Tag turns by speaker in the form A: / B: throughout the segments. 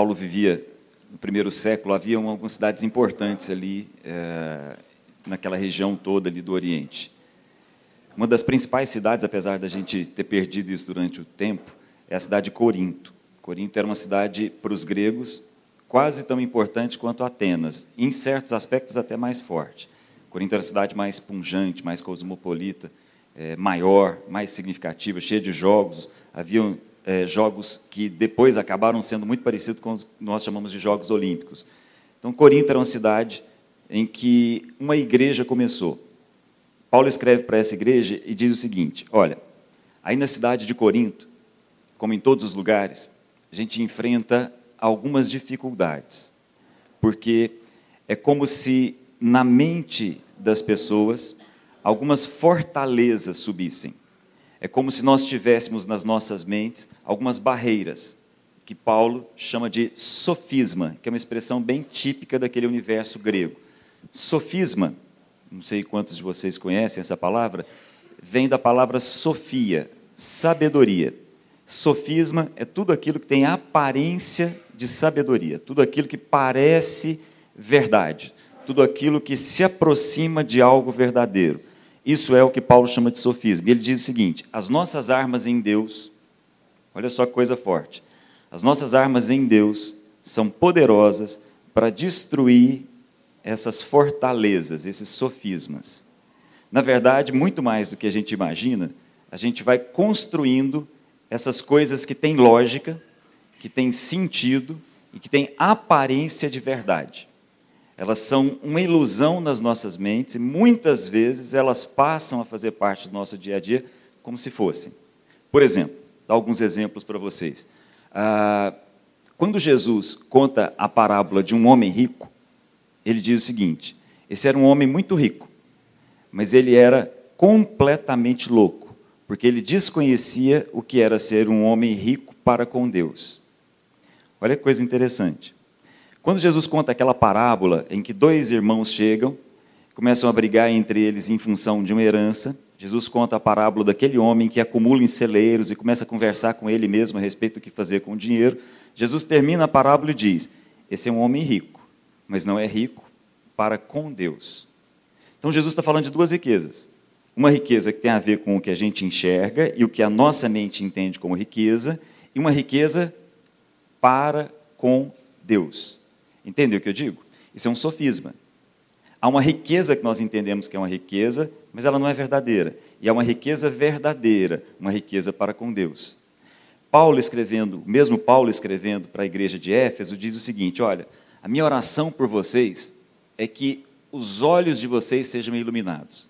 A: Paulo vivia no primeiro século, havia algumas cidades importantes ali, é, naquela região toda ali do Oriente. Uma das principais cidades, apesar da gente ter perdido isso durante o tempo, é a cidade de Corinto. Corinto era uma cidade, para os gregos, quase tão importante quanto Atenas, em certos aspectos até mais forte. Corinto era a cidade mais punjante, mais cosmopolita, é, maior, mais significativa, cheia de jogos. Haviam é, jogos que depois acabaram sendo muito parecidos com os que nós chamamos de Jogos Olímpicos. Então, Corinto era uma cidade em que uma igreja começou. Paulo escreve para essa igreja e diz o seguinte: Olha, aí na cidade de Corinto, como em todos os lugares, a gente enfrenta algumas dificuldades, porque é como se na mente das pessoas algumas fortalezas subissem. É como se nós tivéssemos nas nossas mentes algumas barreiras, que Paulo chama de sofisma, que é uma expressão bem típica daquele universo grego. Sofisma, não sei quantos de vocês conhecem essa palavra, vem da palavra sofia, sabedoria. Sofisma é tudo aquilo que tem aparência de sabedoria, tudo aquilo que parece verdade, tudo aquilo que se aproxima de algo verdadeiro. Isso é o que Paulo chama de sofisma. E ele diz o seguinte: as nossas armas em Deus, olha só que coisa forte, as nossas armas em Deus são poderosas para destruir essas fortalezas, esses sofismas. Na verdade, muito mais do que a gente imagina, a gente vai construindo essas coisas que têm lógica, que têm sentido e que têm aparência de verdade. Elas são uma ilusão nas nossas mentes e muitas vezes elas passam a fazer parte do nosso dia a dia como se fossem. Por exemplo, dar alguns exemplos para vocês. Ah, quando Jesus conta a parábola de um homem rico, ele diz o seguinte: esse era um homem muito rico, mas ele era completamente louco, porque ele desconhecia o que era ser um homem rico para com Deus. Olha que coisa interessante. Quando Jesus conta aquela parábola em que dois irmãos chegam, começam a brigar entre eles em função de uma herança, Jesus conta a parábola daquele homem que acumula em celeiros e começa a conversar com ele mesmo a respeito do que fazer com o dinheiro. Jesus termina a parábola e diz: Esse é um homem rico, mas não é rico para com Deus. Então Jesus está falando de duas riquezas. Uma riqueza que tem a ver com o que a gente enxerga e o que a nossa mente entende como riqueza, e uma riqueza para com Deus. Entendeu o que eu digo? Isso é um sofisma. Há uma riqueza que nós entendemos que é uma riqueza, mas ela não é verdadeira. E é uma riqueza verdadeira, uma riqueza para com Deus. Paulo escrevendo, mesmo Paulo escrevendo para a igreja de Éfeso, diz o seguinte: olha, a minha oração por vocês é que os olhos de vocês sejam iluminados,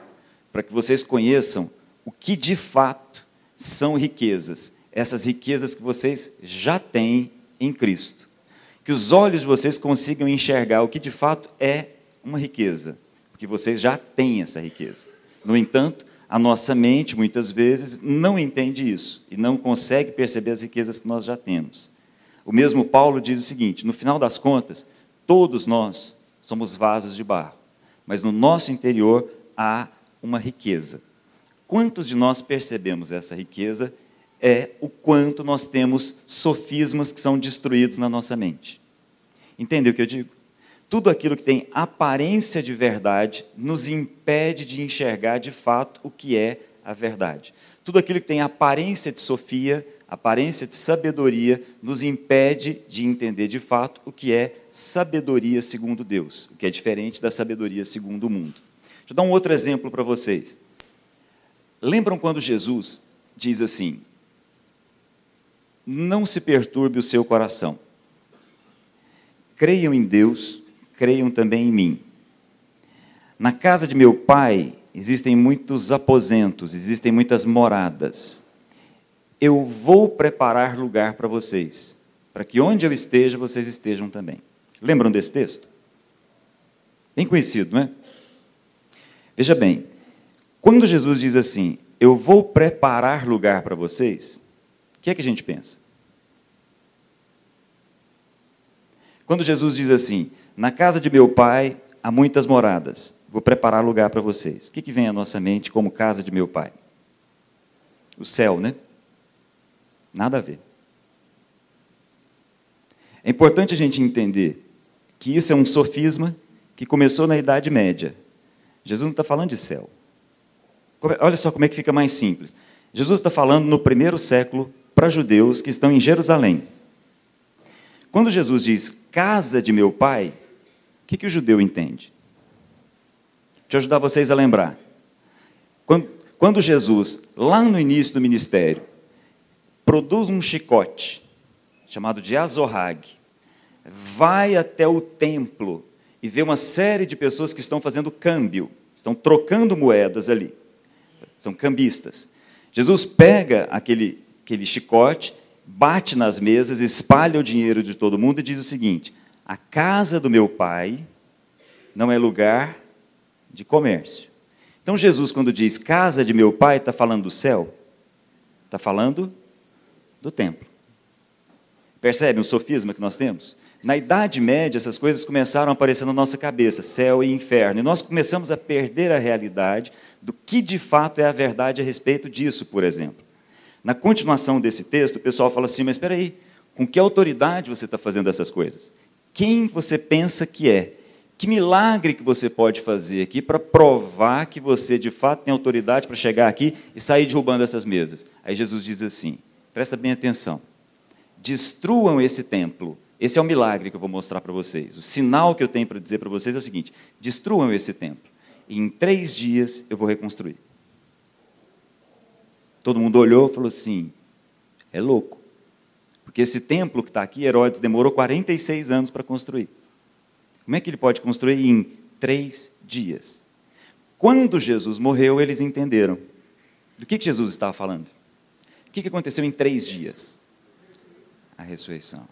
A: para que vocês conheçam o que de fato são riquezas, essas riquezas que vocês já têm em Cristo que os olhos de vocês consigam enxergar o que de fato é uma riqueza, porque vocês já têm essa riqueza. No entanto, a nossa mente, muitas vezes, não entende isso e não consegue perceber as riquezas que nós já temos. O mesmo Paulo diz o seguinte: no final das contas, todos nós somos vasos de barro, mas no nosso interior há uma riqueza. Quantos de nós percebemos essa riqueza é o quanto nós temos sofismas que são destruídos na nossa mente. Entendeu o que eu digo? Tudo aquilo que tem aparência de verdade nos impede de enxergar de fato o que é a verdade. Tudo aquilo que tem aparência de sofia, aparência de sabedoria, nos impede de entender de fato o que é sabedoria segundo Deus, o que é diferente da sabedoria segundo o mundo. Deixa eu dar um outro exemplo para vocês. Lembram quando Jesus diz assim: não se perturbe o seu coração. Creiam em Deus, creiam também em mim. Na casa de meu pai existem muitos aposentos, existem muitas moradas. Eu vou preparar lugar para vocês, para que onde eu esteja, vocês estejam também. Lembram desse texto? Bem conhecido, não é? Veja bem, quando Jesus diz assim, eu vou preparar lugar para vocês, o que é que a gente pensa? Quando Jesus diz assim: Na casa de meu pai há muitas moradas, vou preparar lugar para vocês. O que, que vem à nossa mente como casa de meu pai? O céu, né? Nada a ver. É importante a gente entender que isso é um sofisma que começou na Idade Média. Jesus não está falando de céu. Olha só como é que fica mais simples. Jesus está falando no primeiro século para judeus que estão em Jerusalém. Quando Jesus diz casa de meu pai, o que, que o judeu entende? Deixa eu ajudar vocês a lembrar. Quando, quando Jesus, lá no início do ministério, produz um chicote, chamado de Azorrag, vai até o templo e vê uma série de pessoas que estão fazendo câmbio, estão trocando moedas ali. São cambistas. Jesus pega aquele, aquele chicote, bate nas mesas, espalha o dinheiro de todo mundo e diz o seguinte: a casa do meu pai não é lugar de comércio. Então, Jesus, quando diz casa de meu pai, está falando do céu? Está falando do templo. Percebe o sofisma que nós temos? Na Idade Média, essas coisas começaram a aparecer na nossa cabeça, céu e inferno, e nós começamos a perder a realidade do que de fato é a verdade a respeito disso, por exemplo. Na continuação desse texto, o pessoal fala assim: mas espera aí, com que autoridade você está fazendo essas coisas? Quem você pensa que é? Que milagre que você pode fazer aqui para provar que você de fato tem autoridade para chegar aqui e sair derrubando essas mesas? Aí Jesus diz assim: presta bem atenção, destruam esse templo esse é o milagre que eu vou mostrar para vocês. O sinal que eu tenho para dizer para vocês é o seguinte: destruam esse templo. E em três dias eu vou reconstruir. Todo mundo olhou e falou assim: é louco. Porque esse templo que está aqui, Herodes demorou 46 anos para construir. Como é que ele pode construir em três dias? Quando Jesus morreu, eles entenderam. Do que, Jesus estava falando? O que aconteceu em três dias? A ressurreição.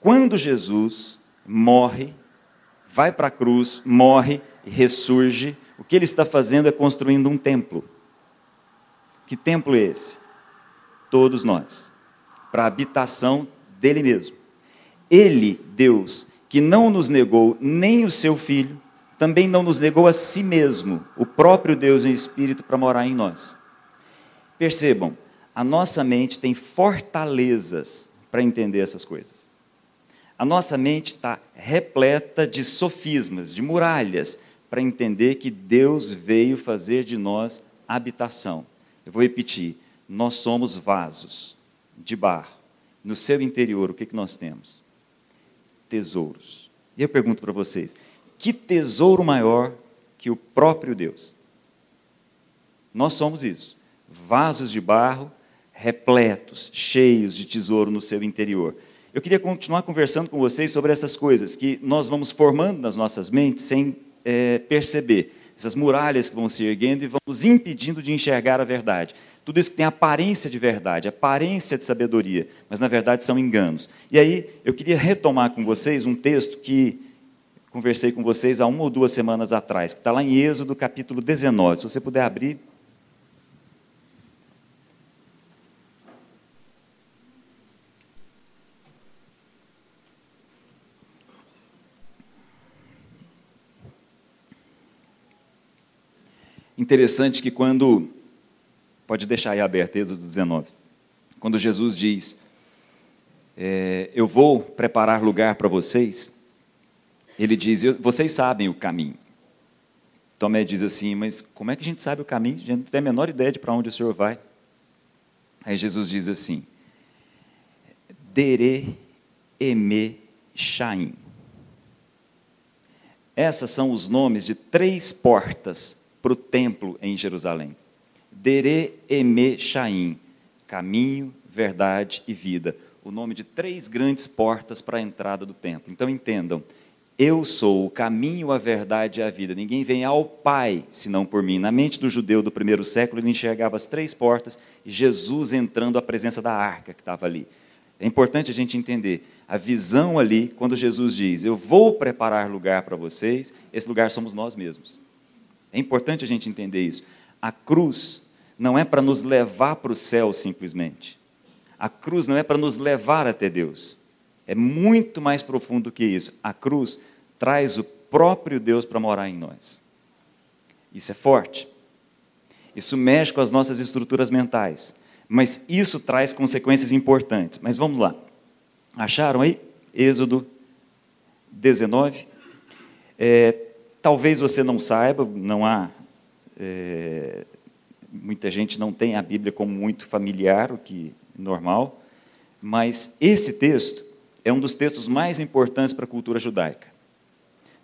A: Quando Jesus morre, vai para a cruz, morre e ressurge, o que ele está fazendo é construindo um templo. Que templo é esse? Todos nós, para a habitação dele mesmo. Ele, Deus, que não nos negou nem o seu filho, também não nos negou a si mesmo, o próprio Deus em espírito para morar em nós. Percebam, a nossa mente tem fortalezas para entender essas coisas. A nossa mente está repleta de sofismas, de muralhas, para entender que Deus veio fazer de nós habitação. Eu vou repetir: nós somos vasos de barro. No seu interior, o que, que nós temos? Tesouros. E eu pergunto para vocês: que tesouro maior que o próprio Deus? Nós somos isso, vasos de barro repletos, cheios de tesouro no seu interior. Eu queria continuar conversando com vocês sobre essas coisas que nós vamos formando nas nossas mentes sem é, perceber. Essas muralhas que vão se erguendo e vão nos impedindo de enxergar a verdade. Tudo isso que tem aparência de verdade, aparência de sabedoria, mas na verdade são enganos. E aí eu queria retomar com vocês um texto que conversei com vocês há uma ou duas semanas atrás, que está lá em Êxodo capítulo 19. Se você puder abrir, Interessante que quando, pode deixar aí aberto, Êxodo 19, quando Jesus diz, é, eu vou preparar lugar para vocês, ele diz, vocês sabem o caminho. Tomé diz assim, mas como é que a gente sabe o caminho? A gente não tem a menor ideia de para onde o Senhor vai. Aí Jesus diz assim, Dere Eme Shaim. Essas são os nomes de três portas para o templo em Jerusalém. Dere Eme Shaim, caminho, verdade e vida. O nome de três grandes portas para a entrada do templo. Então entendam, eu sou o caminho, a verdade e a vida. Ninguém vem ao Pai senão por mim. Na mente do judeu do primeiro século, ele enxergava as três portas e Jesus entrando à presença da arca que estava ali. É importante a gente entender a visão ali, quando Jesus diz: Eu vou preparar lugar para vocês, esse lugar somos nós mesmos. É importante a gente entender isso. A cruz não é para nos levar para o céu simplesmente. A cruz não é para nos levar até Deus. É muito mais profundo do que isso. A cruz traz o próprio Deus para morar em nós. Isso é forte. Isso mexe com as nossas estruturas mentais. Mas isso traz consequências importantes. Mas vamos lá. Acharam aí? Êxodo 19. É, talvez você não saiba, não há. É, muita gente não tem a Bíblia como muito familiar, o que é normal, mas esse texto é um dos textos mais importantes para a cultura judaica.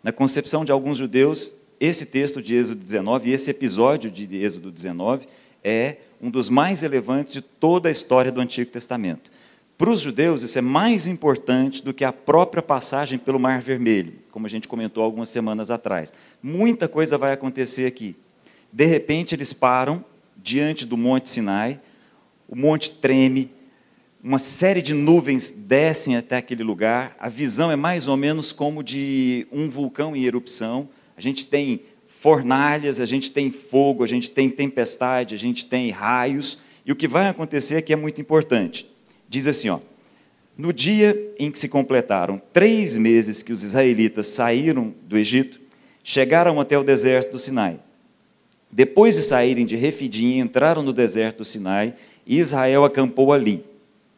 A: Na concepção de alguns judeus, esse texto de Êxodo 19, esse episódio de Êxodo 19, é um dos mais relevantes de toda a história do Antigo Testamento. Para os judeus, isso é mais importante do que a própria passagem pelo Mar Vermelho, como a gente comentou algumas semanas atrás. Muita coisa vai acontecer aqui. De repente, eles param diante do Monte Sinai, o monte treme, uma série de nuvens descem até aquele lugar, a visão é mais ou menos como de um vulcão em erupção. A gente tem fornalhas, a gente tem fogo, a gente tem tempestade, a gente tem raios, e o que vai acontecer aqui é muito importante. Diz assim, ó, no dia em que se completaram três meses que os israelitas saíram do Egito, chegaram até o deserto do Sinai. Depois de saírem de Refidim, entraram no deserto do Sinai, e Israel acampou ali,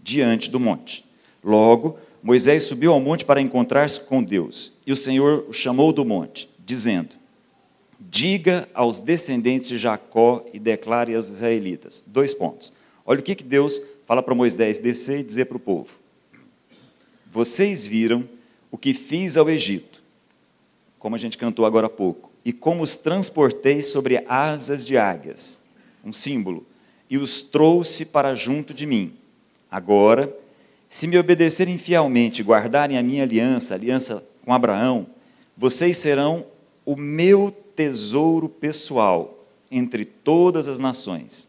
A: diante do monte. Logo, Moisés subiu ao monte para encontrar-se com Deus, e o Senhor o chamou do monte, dizendo: Diga aos descendentes de Jacó e declare aos israelitas. Dois pontos. Olha o que, que Deus fala para Moisés descer e dizer para o povo: Vocês viram o que fiz ao Egito, como a gente cantou agora há pouco, e como os transportei sobre asas de águias, um símbolo, e os trouxe para junto de mim. Agora, se me obedecerem fielmente e guardarem a minha aliança, aliança com Abraão, vocês serão o meu tesouro pessoal entre todas as nações.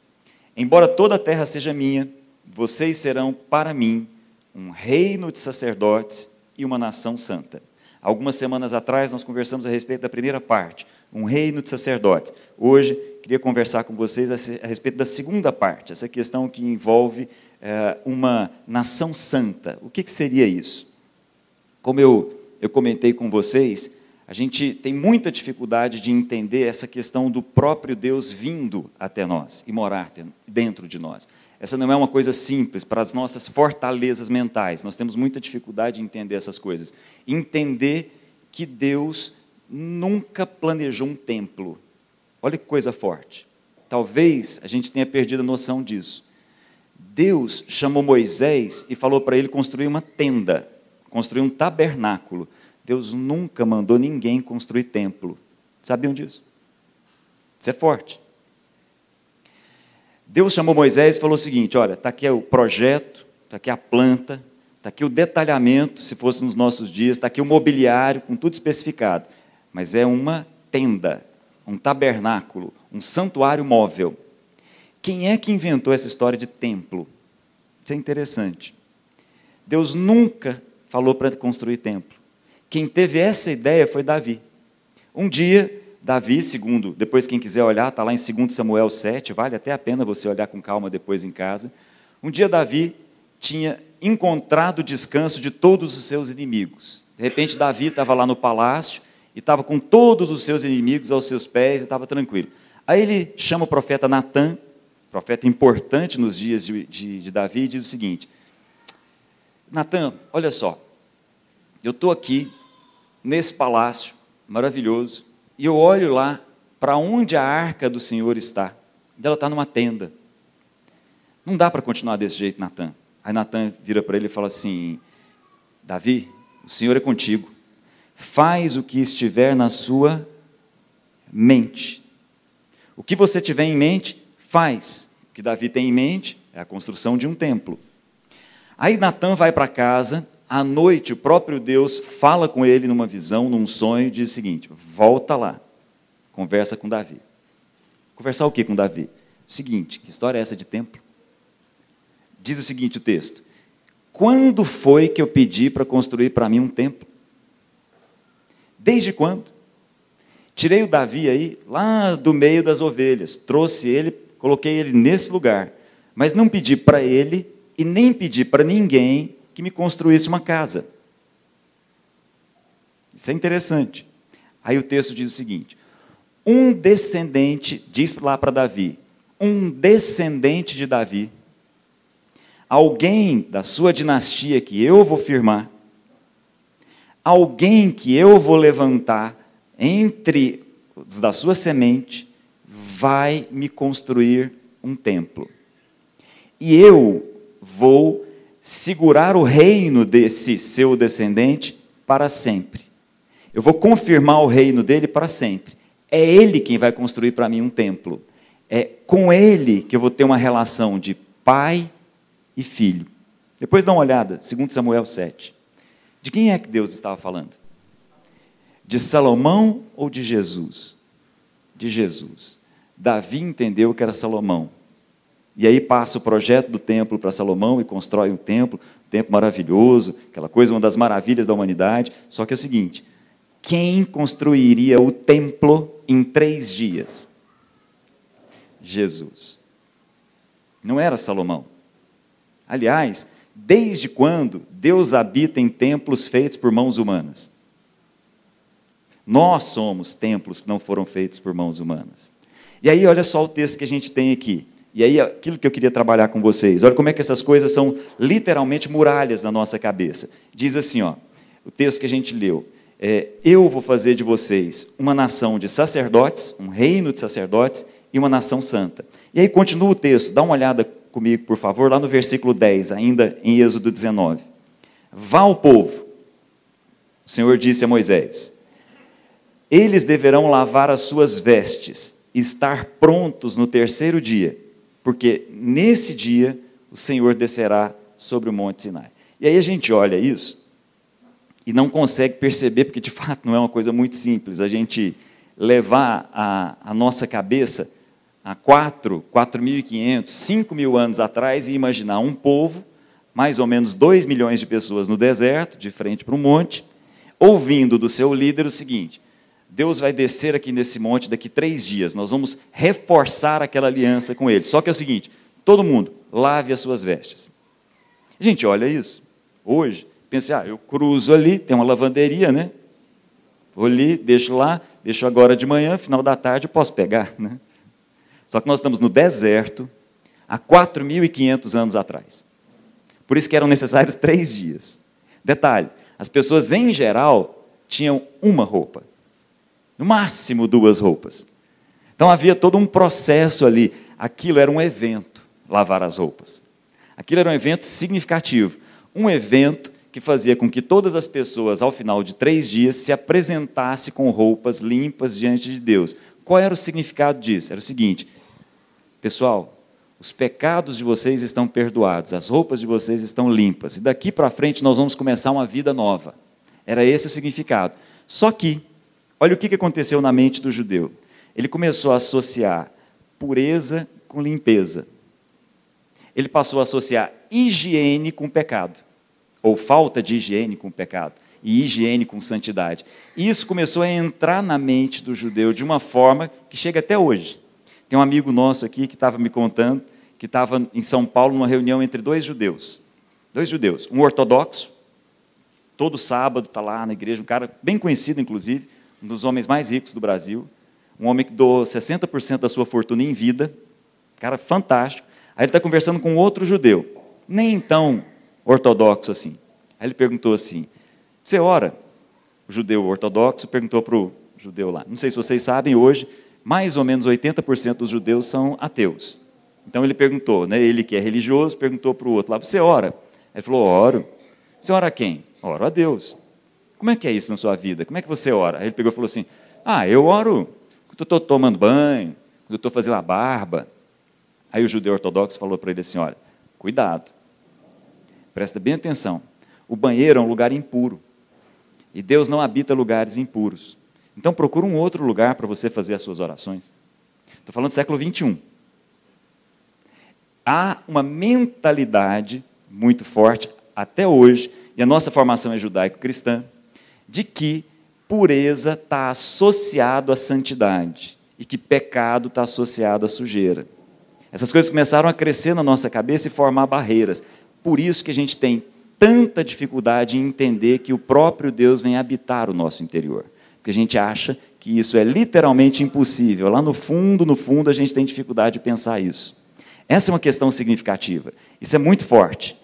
A: Embora toda a terra seja minha, vocês serão para mim um reino de sacerdotes e uma nação santa. Algumas semanas atrás nós conversamos a respeito da primeira parte, um reino de sacerdotes. Hoje queria conversar com vocês a respeito da segunda parte, essa questão que envolve é, uma nação santa. O que, que seria isso? Como eu, eu comentei com vocês, a gente tem muita dificuldade de entender essa questão do próprio Deus vindo até nós e morar dentro de nós. Essa não é uma coisa simples para as nossas fortalezas mentais. Nós temos muita dificuldade de entender essas coisas. Entender que Deus nunca planejou um templo. Olha que coisa forte. Talvez a gente tenha perdido a noção disso. Deus chamou Moisés e falou para ele construir uma tenda, construir um tabernáculo. Deus nunca mandou ninguém construir templo. Sabiam disso? Isso é forte. Deus chamou Moisés e falou o seguinte: olha, está aqui o projeto, está aqui a planta, está aqui o detalhamento, se fosse nos nossos dias, está aqui o mobiliário, com tudo especificado. Mas é uma tenda, um tabernáculo, um santuário móvel. Quem é que inventou essa história de templo? Isso é interessante. Deus nunca falou para construir templo. Quem teve essa ideia foi Davi. Um dia, Davi, segundo, depois quem quiser olhar, está lá em 2 Samuel 7, vale até a pena você olhar com calma depois em casa. Um dia Davi tinha encontrado descanso de todos os seus inimigos. De repente Davi estava lá no palácio e estava com todos os seus inimigos aos seus pés e estava tranquilo. Aí ele chama o profeta Natan, profeta importante nos dias de, de, de Davi, e diz o seguinte: Natan, olha só, eu estou aqui nesse palácio maravilhoso e eu olho lá para onde a arca do Senhor está. E ela está numa tenda. Não dá para continuar desse jeito, Natan. Aí Natan vira para ele e fala assim: Davi, o Senhor é contigo. Faz o que estiver na sua mente. O que você tiver em mente, faz. O que Davi tem em mente é a construção de um templo. Aí Natan vai para casa à noite, o próprio Deus fala com ele numa visão, num sonho, e diz o seguinte: volta lá, conversa com Davi. Conversar o que com Davi? Seguinte: que história é essa de templo? Diz o seguinte o texto: Quando foi que eu pedi para construir para mim um templo? Desde quando? Tirei o Davi aí, lá do meio das ovelhas, trouxe ele, coloquei ele nesse lugar, mas não pedi para ele e nem pedi para ninguém que me construísse uma casa. Isso é interessante. Aí o texto diz o seguinte: um descendente, diz lá para Davi, um descendente de Davi, alguém da sua dinastia que eu vou firmar, alguém que eu vou levantar entre os da sua semente vai me construir um templo. E eu vou segurar o reino desse seu descendente para sempre. Eu vou confirmar o reino dele para sempre. É ele quem vai construir para mim um templo. É com ele que eu vou ter uma relação de pai e filho. Depois dá uma olhada, 2 Samuel 7. De quem é que Deus estava falando? De Salomão ou de Jesus? De Jesus. Davi entendeu que era Salomão. E aí passa o projeto do templo para Salomão e constrói um templo, um templo maravilhoso, aquela coisa, uma das maravilhas da humanidade. Só que é o seguinte: quem construiria o templo em três dias? Jesus. Não era Salomão. Aliás, Desde quando Deus habita em templos feitos por mãos humanas? Nós somos templos que não foram feitos por mãos humanas. E aí, olha só o texto que a gente tem aqui. E aí, aquilo que eu queria trabalhar com vocês. Olha como é que essas coisas são literalmente muralhas na nossa cabeça. Diz assim, ó, o texto que a gente leu. É, eu vou fazer de vocês uma nação de sacerdotes, um reino de sacerdotes e uma nação santa. E aí continua o texto, dá uma olhada comigo, por favor, lá no versículo 10, ainda em Êxodo 19. Vá ao povo, o Senhor disse a Moisés: eles deverão lavar as suas vestes, estar prontos no terceiro dia, porque nesse dia o Senhor descerá sobre o monte Sinai. E aí a gente olha isso e não consegue perceber, porque de fato não é uma coisa muito simples, a gente levar a, a nossa cabeça há 4, 4.500, 5 mil anos atrás e imaginar um povo, mais ou menos 2 milhões de pessoas no deserto, de frente para um monte, ouvindo do seu líder o seguinte: Deus vai descer aqui nesse monte daqui três dias, nós vamos reforçar aquela aliança com ele. Só que é o seguinte: todo mundo, lave as suas vestes. Gente, olha isso. Hoje, pense, ah, eu cruzo ali, tem uma lavanderia, né? Vou ali, deixo lá, deixo agora de manhã, final da tarde eu posso pegar, né? Só que nós estamos no deserto há 4.500 anos atrás. Por isso que eram necessários três dias. Detalhe: as pessoas em geral tinham uma roupa, no máximo duas roupas. Então havia todo um processo ali. Aquilo era um evento, lavar as roupas. Aquilo era um evento significativo. Um evento que fazia com que todas as pessoas, ao final de três dias, se apresentassem com roupas limpas diante de Deus. Qual era o significado disso? Era o seguinte: Pessoal, os pecados de vocês estão perdoados, as roupas de vocês estão limpas, e daqui para frente nós vamos começar uma vida nova. Era esse o significado. Só que, olha o que aconteceu na mente do judeu. Ele começou a associar pureza com limpeza. Ele passou a associar higiene com pecado, ou falta de higiene com pecado, e higiene com santidade. E isso começou a entrar na mente do judeu de uma forma que chega até hoje. Tem um amigo nosso aqui que estava me contando que estava em São Paulo numa reunião entre dois judeus. Dois judeus, um ortodoxo, todo sábado está lá na igreja, um cara bem conhecido, inclusive, um dos homens mais ricos do Brasil, um homem que doou 60% da sua fortuna em vida, cara fantástico. Aí ele está conversando com outro judeu, nem tão ortodoxo assim. Aí ele perguntou assim: Você ora? O judeu ortodoxo perguntou para o judeu lá. Não sei se vocês sabem, hoje mais ou menos 80% dos judeus são ateus. Então ele perguntou, né, ele que é religioso, perguntou para o outro lá, você ora? Ele falou, oro. Você ora a quem? Oro a Deus. Como é que é isso na sua vida? Como é que você ora? Aí ele pegou e falou assim, ah, eu oro quando estou tomando banho, quando eu estou fazendo a barba. Aí o judeu ortodoxo falou para ele assim, olha, cuidado, presta bem atenção, o banheiro é um lugar impuro, e Deus não habita lugares impuros. Então procura um outro lugar para você fazer as suas orações. Estou falando do século 21. Há uma mentalidade muito forte até hoje, e a nossa formação é judaico-cristã, de que pureza está associado à santidade e que pecado está associado à sujeira. Essas coisas começaram a crescer na nossa cabeça e formar barreiras. Por isso que a gente tem tanta dificuldade em entender que o próprio Deus vem habitar o nosso interior porque a gente acha que isso é literalmente impossível. Lá no fundo, no fundo, a gente tem dificuldade de pensar isso. Essa é uma questão significativa. Isso é muito forte.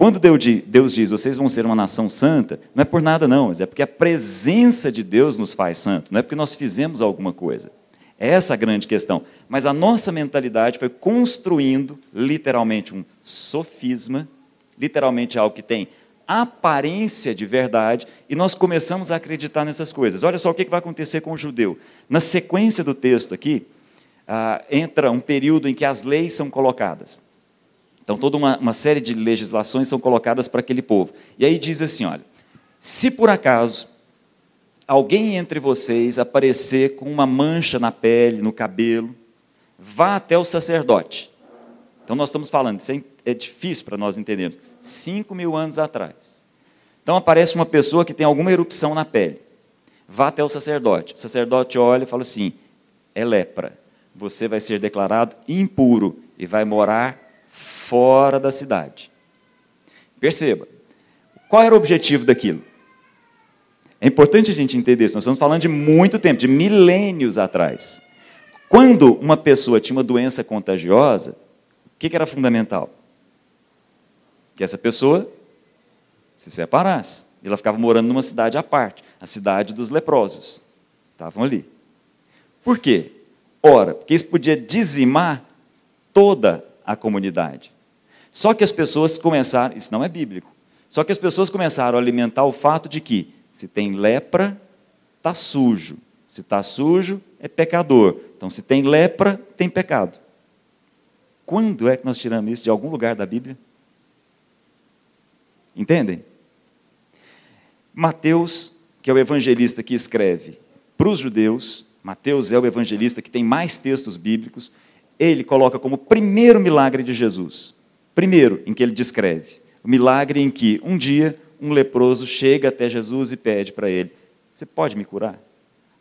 A: Quando Deus diz, vocês vão ser uma nação santa, não é por nada não, é porque a presença de Deus nos faz santo, não é porque nós fizemos alguma coisa. É essa a grande questão. Mas a nossa mentalidade foi construindo, literalmente, um sofisma, literalmente algo que tem aparência de verdade, e nós começamos a acreditar nessas coisas. Olha só o que vai acontecer com o judeu. Na sequência do texto aqui, ah, entra um período em que as leis são colocadas. Então, toda uma, uma série de legislações são colocadas para aquele povo. E aí diz assim: olha, se por acaso alguém entre vocês aparecer com uma mancha na pele, no cabelo, vá até o sacerdote. Então, nós estamos falando, isso é, é difícil para nós entendermos. Cinco mil anos atrás. Então, aparece uma pessoa que tem alguma erupção na pele. Vá até o sacerdote. O sacerdote olha e fala assim: é lepra você vai ser declarado impuro e vai morar fora da cidade. Perceba, qual era o objetivo daquilo? É importante a gente entender isso. Nós estamos falando de muito tempo, de milênios atrás. Quando uma pessoa tinha uma doença contagiosa, o que era fundamental? Que essa pessoa se separasse. Ela ficava morando numa cidade à parte, a cidade dos leprosos. Estavam ali. Por quê? Ora, porque isso podia dizimar toda a comunidade. Só que as pessoas começaram, isso não é bíblico, só que as pessoas começaram a alimentar o fato de que se tem lepra, está sujo. Se está sujo, é pecador. Então, se tem lepra, tem pecado. Quando é que nós tiramos isso de algum lugar da Bíblia? Entendem? Mateus, que é o evangelista que escreve para os judeus, Mateus é o evangelista que tem mais textos bíblicos, ele coloca como primeiro milagre de Jesus. Primeiro, em que ele descreve o milagre em que um dia um leproso chega até Jesus e pede para ele: Você pode me curar?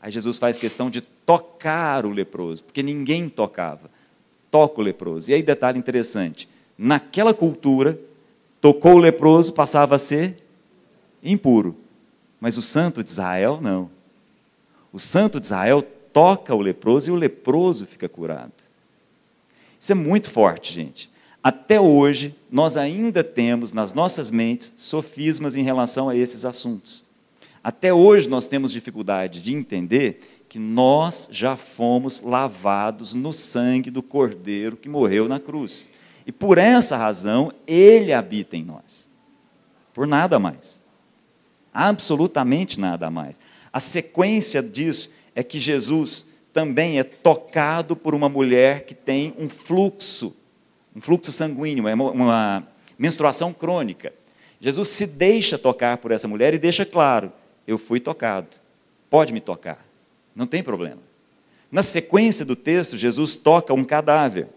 A: Aí Jesus faz questão de tocar o leproso, porque ninguém tocava. Toca o leproso. E aí, detalhe interessante: naquela cultura, tocou o leproso, passava a ser impuro. Mas o santo de Israel, não. O santo de Israel toca o leproso e o leproso fica curado. Isso é muito forte, gente. Até hoje, nós ainda temos nas nossas mentes sofismas em relação a esses assuntos. Até hoje, nós temos dificuldade de entender que nós já fomos lavados no sangue do Cordeiro que morreu na cruz. E por essa razão, ele habita em nós. Por nada mais. Absolutamente nada mais. A sequência disso é que Jesus também é tocado por uma mulher que tem um fluxo, um fluxo sanguíneo, uma menstruação crônica. Jesus se deixa tocar por essa mulher e deixa claro: eu fui tocado, pode me tocar, não tem problema. Na sequência do texto, Jesus toca um cadáver,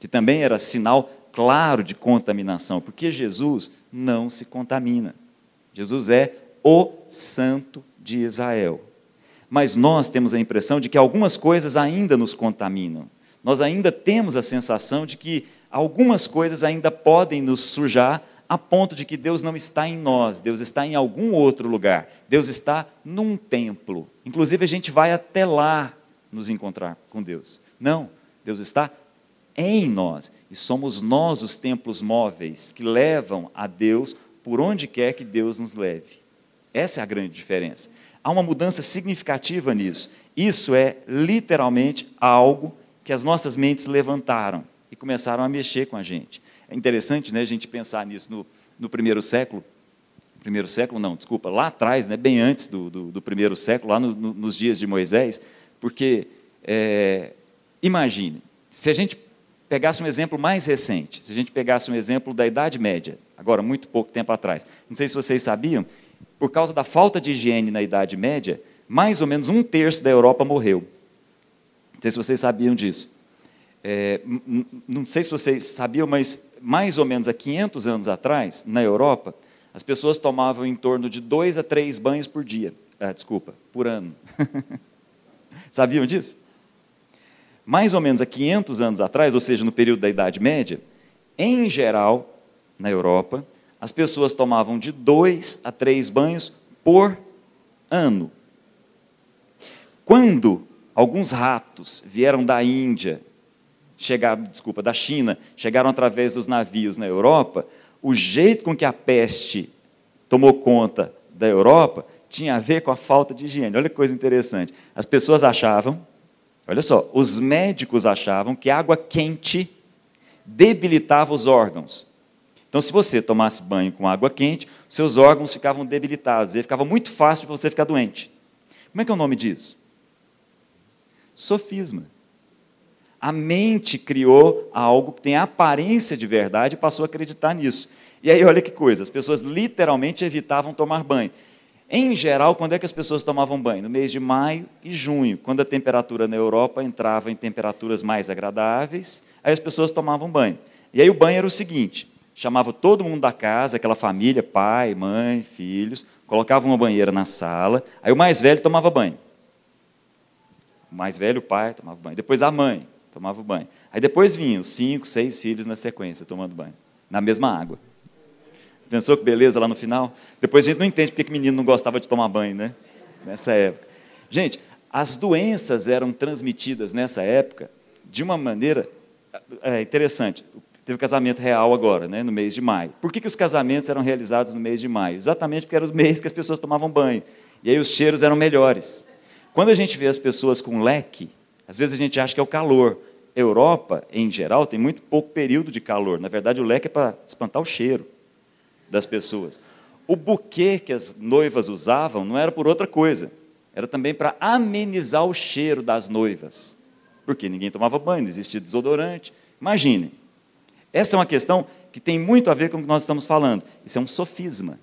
A: que também era sinal claro de contaminação, porque Jesus não se contamina. Jesus é o Santo de Israel. Mas nós temos a impressão de que algumas coisas ainda nos contaminam. Nós ainda temos a sensação de que algumas coisas ainda podem nos sujar a ponto de que Deus não está em nós, Deus está em algum outro lugar. Deus está num templo. Inclusive a gente vai até lá nos encontrar com Deus. Não, Deus está em nós e somos nós os templos móveis que levam a Deus por onde quer que Deus nos leve. Essa é a grande diferença. Há uma mudança significativa nisso. Isso é literalmente algo que as nossas mentes levantaram e começaram a mexer com a gente. É interessante né, a gente pensar nisso no, no primeiro século. Primeiro século, não, desculpa, lá atrás, né, bem antes do, do, do primeiro século, lá no, no, nos dias de Moisés, porque, é, imagine, se a gente pegasse um exemplo mais recente, se a gente pegasse um exemplo da Idade Média, agora, muito pouco tempo atrás, não sei se vocês sabiam por causa da falta de higiene na Idade Média, mais ou menos um terço da Europa morreu. Não sei se vocês sabiam disso. É, não sei se vocês sabiam, mas mais ou menos há 500 anos atrás, na Europa, as pessoas tomavam em torno de dois a três banhos por dia. Ah, desculpa, por ano. sabiam disso? Mais ou menos há 500 anos atrás, ou seja, no período da Idade Média, em geral, na Europa, as pessoas tomavam de dois a três banhos por ano. Quando alguns ratos vieram da Índia, chegaram, desculpa, da China, chegaram através dos navios na Europa, o jeito com que a peste tomou conta da Europa tinha a ver com a falta de higiene. Olha que coisa interessante. As pessoas achavam, olha só, os médicos achavam que água quente debilitava os órgãos. Então, se você tomasse banho com água quente, seus órgãos ficavam debilitados, e ficava muito fácil de você ficar doente. Como é que é o nome disso? Sofisma. A mente criou algo que tem aparência de verdade e passou a acreditar nisso. E aí, olha que coisa, as pessoas literalmente evitavam tomar banho. Em geral, quando é que as pessoas tomavam banho? No mês de maio e junho, quando a temperatura na Europa entrava em temperaturas mais agradáveis, aí as pessoas tomavam banho. E aí o banho era o seguinte: chamava todo mundo da casa, aquela família, pai, mãe, filhos, colocava uma banheira na sala, aí o mais velho tomava banho. O mais velho, o pai, tomava banho. Depois a mãe tomava banho. Aí depois vinham cinco, seis filhos na sequência tomando banho, na mesma água. Pensou que beleza lá no final? Depois a gente não entende porque que menino não gostava de tomar banho, né? Nessa época. Gente, as doenças eram transmitidas nessa época de uma maneira é, interessante. Teve casamento real agora, né, no mês de maio. Por que, que os casamentos eram realizados no mês de maio? Exatamente porque era o mês que as pessoas tomavam banho. E aí os cheiros eram melhores. Quando a gente vê as pessoas com leque, às vezes a gente acha que é o calor. Europa, em geral, tem muito pouco período de calor. Na verdade, o leque é para espantar o cheiro das pessoas. O buquê que as noivas usavam não era por outra coisa, era também para amenizar o cheiro das noivas, porque ninguém tomava banho, não existia desodorante. Imaginem, essa é uma questão que tem muito a ver com o que nós estamos falando. Isso é um sofisma.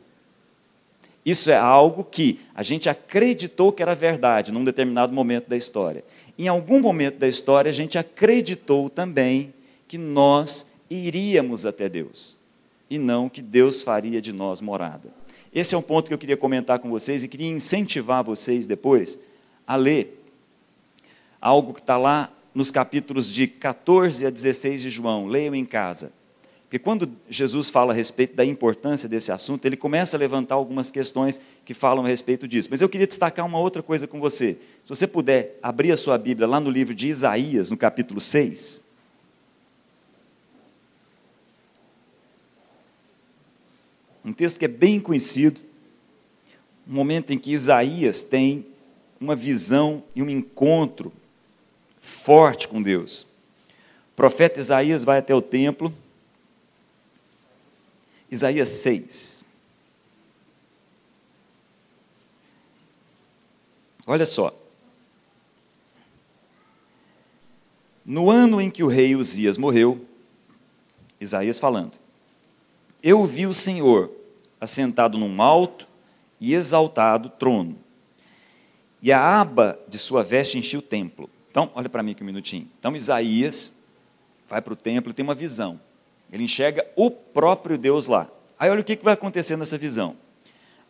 A: Isso é algo que a gente acreditou que era verdade num determinado momento da história. Em algum momento da história, a gente acreditou também que nós iríamos até Deus e não que Deus faria de nós morada. Esse é um ponto que eu queria comentar com vocês e queria incentivar vocês depois a ler algo que está lá nos capítulos de 14 a 16 de João. Leiam em casa. Porque quando Jesus fala a respeito da importância desse assunto, ele começa a levantar algumas questões que falam a respeito disso. Mas eu queria destacar uma outra coisa com você. Se você puder abrir a sua Bíblia lá no livro de Isaías, no capítulo 6. um texto que é bem conhecido, um momento em que Isaías tem uma visão e um encontro forte com Deus. O profeta Isaías vai até o templo, Isaías 6. Olha só. No ano em que o rei Uzias morreu, Isaías falando, eu vi o Senhor assentado num alto e exaltado trono. E a aba de sua veste enchia o templo. Então, olha para mim aqui um minutinho. Então, Isaías vai para o templo e tem uma visão. Ele enxerga o próprio Deus lá. Aí, olha o que vai acontecer nessa visão.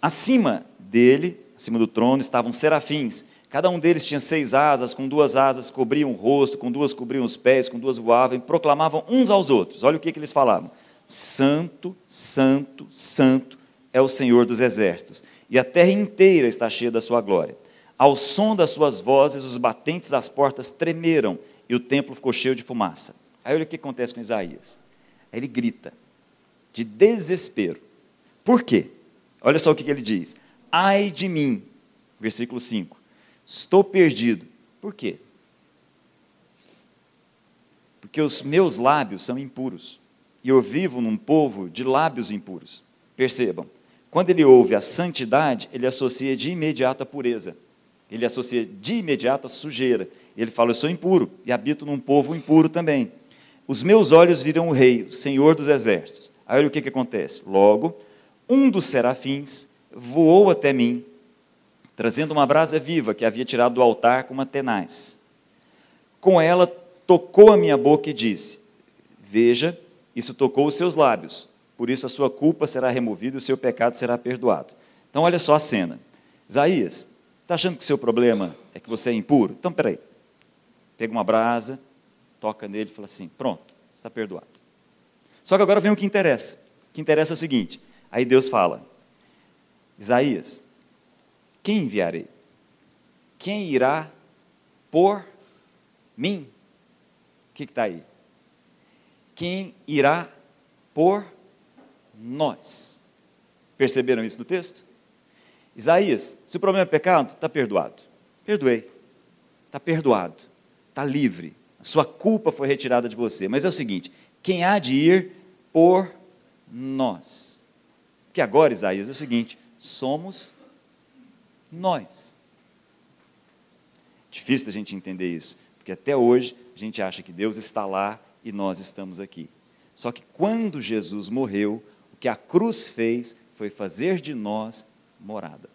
A: Acima dele, acima do trono, estavam serafins. Cada um deles tinha seis asas, com duas asas cobriam o rosto, com duas cobriam os pés, com duas voavam e proclamavam uns aos outros. Olha o que, que eles falavam. Santo, Santo, Santo é o Senhor dos exércitos, e a terra inteira está cheia da sua glória. Ao som das suas vozes, os batentes das portas tremeram e o templo ficou cheio de fumaça. Aí olha o que acontece com Isaías. Aí ele grita, de desespero. Por quê? Olha só o que ele diz. Ai de mim, versículo 5. Estou perdido. Por quê? Porque os meus lábios são impuros e eu vivo num povo de lábios impuros. Percebam, quando ele ouve a santidade, ele associa de imediato a pureza. Ele associa de imediato a sujeira. Ele fala: Eu sou impuro e habito num povo impuro também. Os meus olhos viram o Rei, o Senhor dos Exércitos. Aí olha o que, que acontece. Logo, um dos serafins voou até mim, trazendo uma brasa viva que havia tirado do altar com uma tenaz. Com ela, tocou a minha boca e disse: Veja, isso tocou os seus lábios, por isso a sua culpa será removida e o seu pecado será perdoado. Então, olha só a cena. Isaías, você está achando que o seu problema é que você é impuro? Então, peraí. Pega uma brasa, toca nele e fala assim: pronto, está perdoado. Só que agora vem o que interessa. O que interessa é o seguinte: aí Deus fala, Isaías, quem enviarei? Quem irá por mim? O que está aí? quem irá por nós. Perceberam isso no texto? Isaías, se o problema é pecado, está perdoado. Perdoei. Está perdoado. Está livre. Sua culpa foi retirada de você. Mas é o seguinte: quem há de ir por nós? Que agora, Isaías, é o seguinte: somos nós. Difícil a gente entender isso, porque até hoje a gente acha que Deus está lá e nós estamos aqui. Só que quando Jesus morreu, o que a cruz fez foi fazer de nós morada.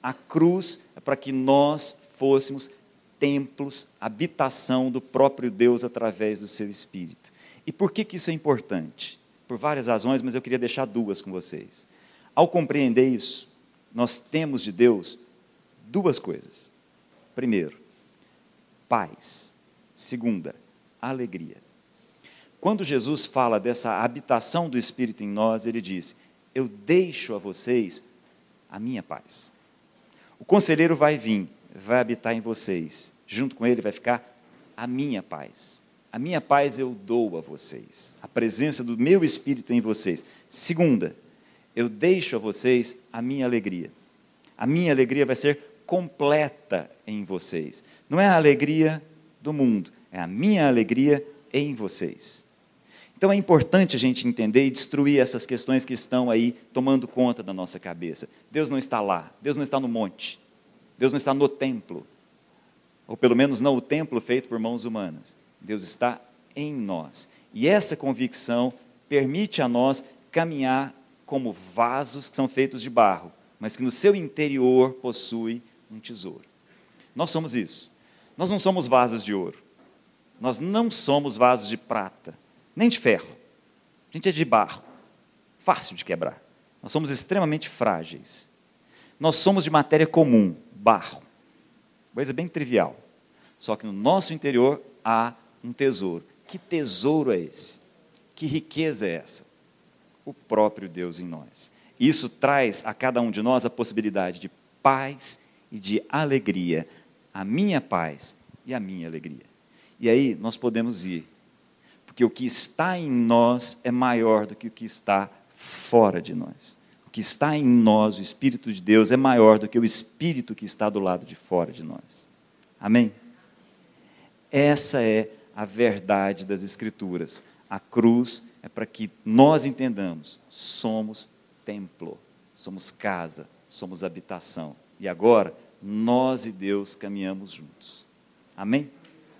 A: A cruz é para que nós fôssemos templos, habitação do próprio Deus através do seu Espírito. E por que, que isso é importante? Por várias razões, mas eu queria deixar duas com vocês. Ao compreender isso, nós temos de Deus duas coisas. Primeiro, paz. Segunda, alegria. Quando Jesus fala dessa habitação do Espírito em nós, ele diz: Eu deixo a vocês a minha paz. O conselheiro vai vir, vai habitar em vocês. Junto com ele vai ficar a minha paz. A minha paz eu dou a vocês. A presença do meu Espírito em vocês. Segunda, eu deixo a vocês a minha alegria. A minha alegria vai ser completa em vocês. Não é a alegria do mundo, é a minha alegria em vocês. Então é importante a gente entender e destruir essas questões que estão aí tomando conta da nossa cabeça. Deus não está lá, Deus não está no monte, Deus não está no templo, ou pelo menos não o templo feito por mãos humanas. Deus está em nós. E essa convicção permite a nós caminhar como vasos que são feitos de barro, mas que no seu interior possui um tesouro. Nós somos isso. Nós não somos vasos de ouro. Nós não somos vasos de prata, nem de ferro. A gente é de barro, fácil de quebrar. Nós somos extremamente frágeis. Nós somos de matéria comum, barro. Coisa bem trivial. Só que no nosso interior há um tesouro. Que tesouro é esse? Que riqueza é essa? O próprio Deus em nós. Isso traz a cada um de nós a possibilidade de paz e de alegria. A minha paz e a minha alegria. E aí nós podemos ir, porque o que está em nós é maior do que o que está fora de nós. O que está em nós, o Espírito de Deus, é maior do que o Espírito que está do lado de fora de nós. Amém? Essa é a verdade das Escrituras. A cruz é para que nós entendamos: somos templo, somos casa, somos habitação. E agora, nós e Deus caminhamos juntos. Amém?